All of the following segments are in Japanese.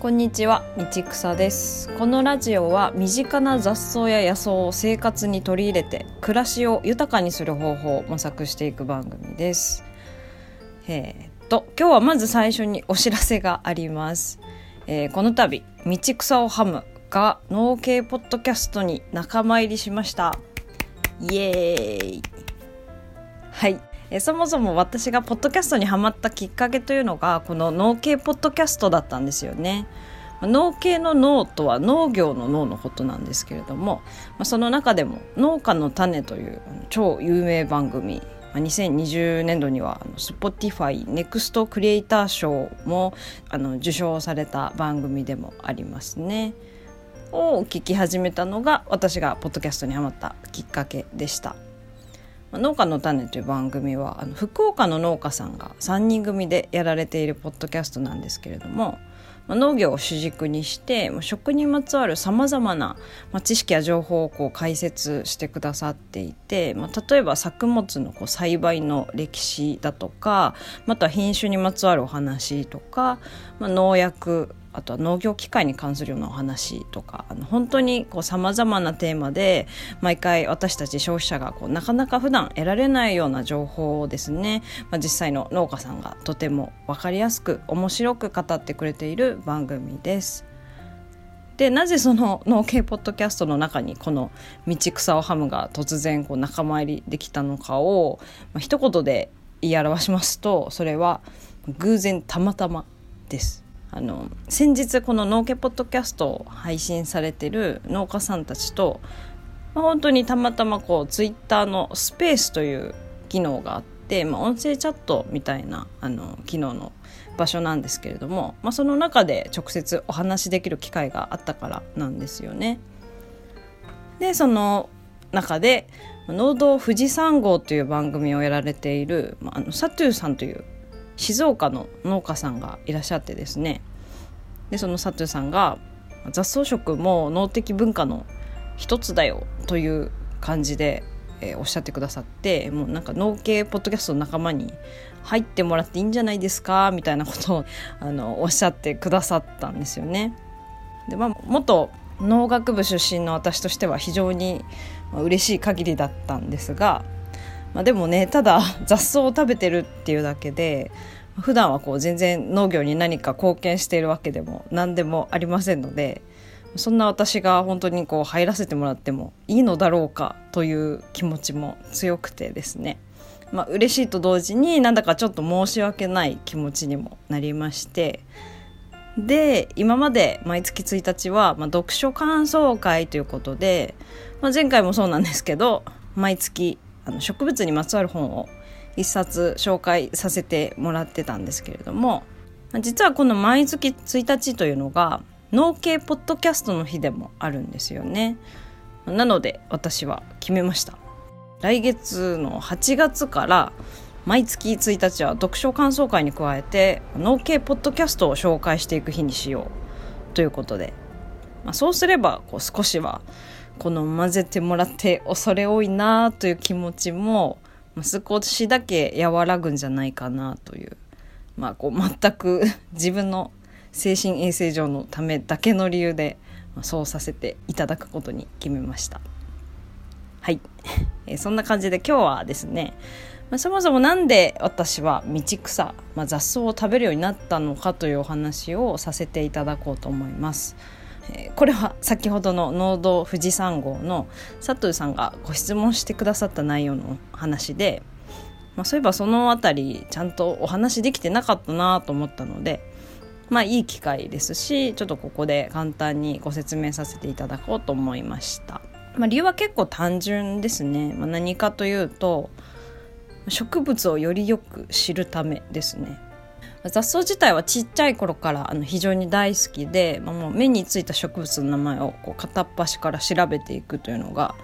こんにちは、道草です。このラジオは身近な雑草や野草を生活に取り入れて暮らしを豊かにする方法を模索していく番組です。えーっと今日はまず最初にお知らせがあります。えーこの度道草をハムが農系ポッドキャストに仲間入りしました。イエーイ。はい。えそもそも私がポッドキャストにハマったきっかけというのがこの農系ポッドキャストだったんですよね。農系の農とは農業の農のことなんですけれども、まあ、その中でも「農家の種」という超有名番組まあ2020年度には Spotify ネクストクリエイター賞もあの受賞された番組でもありますね。を聞き始めたのが私がポッドキャストにハマったきっかけでした。農家の種という番組はあの福岡の農家さんが3人組でやられているポッドキャストなんですけれども、まあ農業を主軸にしてまあ食にまつわるさまざまなまあ知識や情報をこう解説してくださっていて、まあ、例えば作物のこう栽培の歴史だとかまた品種にまつわるお話とか、まあ、農薬あとは農業機械に関するようなお話とかあの本当にさまざまなテーマで毎回私たち消費者がこうなかなか普段得られないような情報をですね、まあ、実際の農家さんがとても分かりやすく面白く語ってくれている番組です。でなぜその農系ポッドキャストの中にこの「道草をハム」が突然こう仲間入りできたのかを、まあ、一言で言い表しますとそれは偶然たまたまです。あの先日この農家ポッドキャストを配信されてる農家さんたちと、まあ、本当にたまたまこうツイッターのスペースという機能があって、まあ、音声チャットみたいなあの機能の場所なんですけれども、まあ、その中で直接お話しできる機会があったからなんですよね。でその中で「農道富士山号」という番組をやられている、まあ、あのサトゥーさんという静岡の農家さんがいらっしゃってですねでそのサトゥさんが雑草食も農的文化の一つだよという感じで、えーおっしゃってくださってもうなんか農系ポッドキャストの仲間に入ってもらっていいんじゃないですかみたいなことを あのおっしゃってくださったんですよね。でまあ、元農学部出身の私としては非常にま嬉しい限りだったんですが、まあ、でもねただ 雑草を食べてるっていうだけで普段はこう全然農業に何か貢献しているわけでも何でもありませんのでそんな私が本当にこう入らせてもらってもいいのだろうかという気持ちも強くてですね。まあ嬉しいと同時になんだかちょっと申し訳ない気持ちにもなりましてで今まで毎月1日は、まあ、読書感想会ということで、まあ、前回もそうなんですけど毎月あの植物にまつわる本を一冊紹介させてもらってたんですけれどもま実はこの毎月1日というのが農系ポッドキャストの日でもあるんですよね。なので私は決めました。来月の8月から毎月1日は読書感想会に加えて農系ポッドキャストを紹介していく日にしようということで、まあ、そうすればこう少しはこの混ぜてもらって恐れ多いなという気持ちも少しだけ和らぐんじゃないかなという,、まあ、こう全く 自分の精神衛生上のためだけの理由で、まそうさせていただくことに決めました。はい、えそんな感じで今日はですね、ま、そもそもなんで私は道草、まあ、雑草を食べるようになったのかというお話をさせていただこうと思います。えこれは先ほどの農道富士山号の佐藤さんがご質問してくださった内容の話で、まあ、そういえばそのあたりちゃんとお話できてなかったなと思ったのでまあいい機会ですしちょっとここで簡単にご説明させていただこうと思いました。まあ、理由は結構単純ですね。まあ、何かというと植物をよりよく知るためですね。雑草自体はちっちゃい頃からあの非常に大好きで、まあ、もう目についた植物の名前をこう片っ端から調べていくというのが、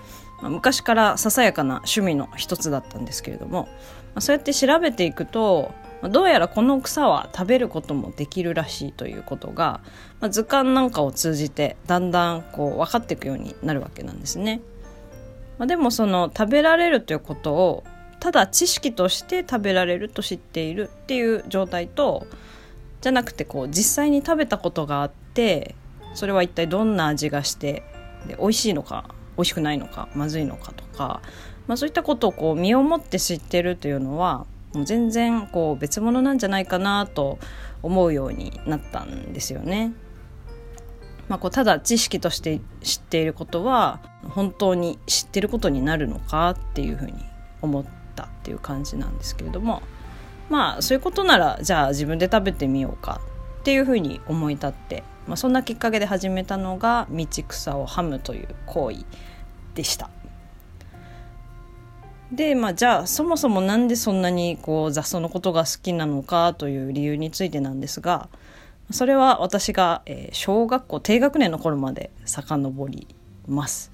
まあ、昔からささやかな趣味の一つだったんですけれども、まあ、そうやって調べていくとどうやらこの草は食べることもできるらしいということが、まあ、図鑑なんかを通じてだんだんこう分かっていくようになるわけなんですね。まあ、でもその食べられるということをただ知識として食べられると知っているっていう状態とじゃなくてこう実際に食べたことがあってそれは一体どんな味がしてで美味しいのか美味しくないのかまずいのかとか、まあ、そういったことをこう身をもって知ってるというのはもう全然こう別物なんじゃないかなと思うようになったんですよね。まあ、こうただ知識として知っていることは本当に知ってることになるのかっていうふうに思ったっていう感じなんですけれどもまあそういうことならじゃあ自分で食べてみようかっていうふうに思い立って、まあ、そんなきっかけで始めたのが道草をはむという行為でした。でまあじゃあそもそも何でそんなにこう雑草のことが好きなのかという理由についてなんですがそれは私が、え、小学校低学年の頃まで遡ります。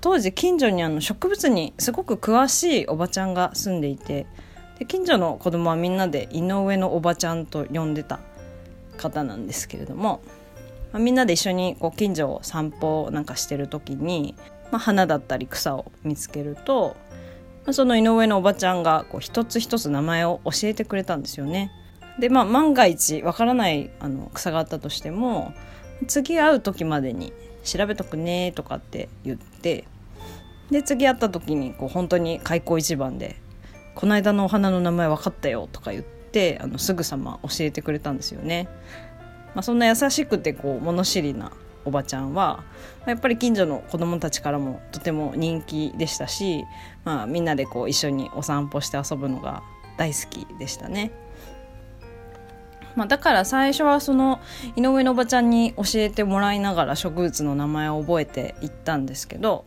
当時近所にあの植物にすごく詳しいおばちゃんが住んでいてで近所の子供はみんなで井上のおばちゃんと呼んでた方なんですけれども、まあ、みんなで一緒にこう近所を散歩なんかしてる時に、まあ、花だったり草を見つけると、まあ、その井上のおばちゃんがこう一つ一つ名前を教えてくれたんですよね。でまあ万が一わからないあの草があったとしても次会う時までに調べとくねとかって言ってで次会った時にこう本当に開口一番で「この間のお花の名前分かったよ」とか言ってあのすぐさま教えてくれたんですよね。まあ、そんな優しくてこう物知りなおばちゃんはやっぱり近所の子供たちからもとても人気でしたし、まあ、みんなでこう一緒にお散歩して遊ぶのが大好きでしたね。まあ、だから最初はその井上のおばちゃんに教えてもらいながら植物の名前を覚えていったんですけど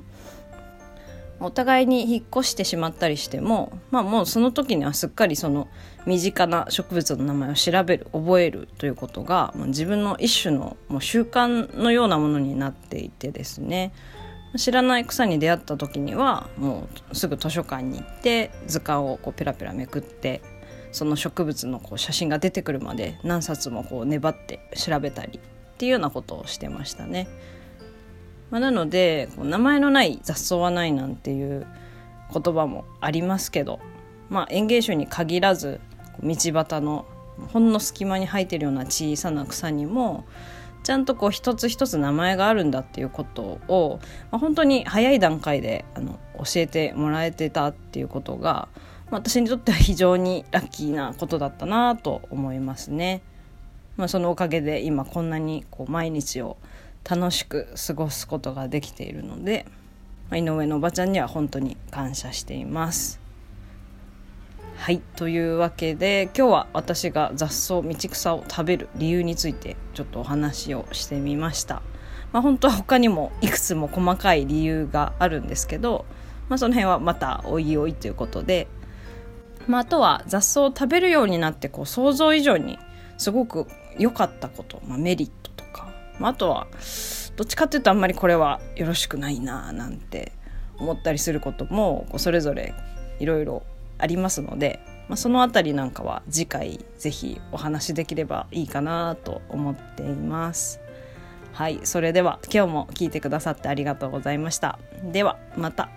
お互いに引っ越してしまったりしても、まあ、もうその時にはすっかりその身近な植物の名前を調べる覚えるということが自分の一種のもう習慣のようなものになっていてですね。知らない草に出会った時にはもうすぐ図書館に行って図鑑をこうペラペラめくってその植物のこう写真が出てくるまで何冊もこう粘って調べたりっていうようなことをしてましたね。まあ、なのでこう名前のない雑草はないなんていう言葉もありますけど、まあ、園芸種に限らず道端のほんの隙間に生えてるような小さな草にもちゃんとこう一つ一つ名前があるんだっていうことを、まあ、本当に早い段階であの教えてもらえてたっていうことが私にとっては非常にラッキーなことだったなと思いますね。まあ、そのおかげで今こんなにこう毎日を楽しく過ごすことができているので、まあ、井上のおばちゃんには本当に感謝しています。はいというわけで今日は私が雑草道草を食べる理由についてちょっとお話をしてみました。まあ、本当は他にもいくつも細かい理由があるんですけど、まあ、その辺はまたおいおいということでまあ、あとは雑草を食べるようになってこう想像以上にすごく良かったこと、まあ、メリットとか、まあ、あとはどっちかっていうとあんまりこれはよろしくないななんて思ったりすることもこうそれぞれいろいろありますので、まあ、その辺りなんかは次回ぜひお話しできればいいかなと思っています。はい、それでは今日も聞いてくださってありがとうございました。ではまた。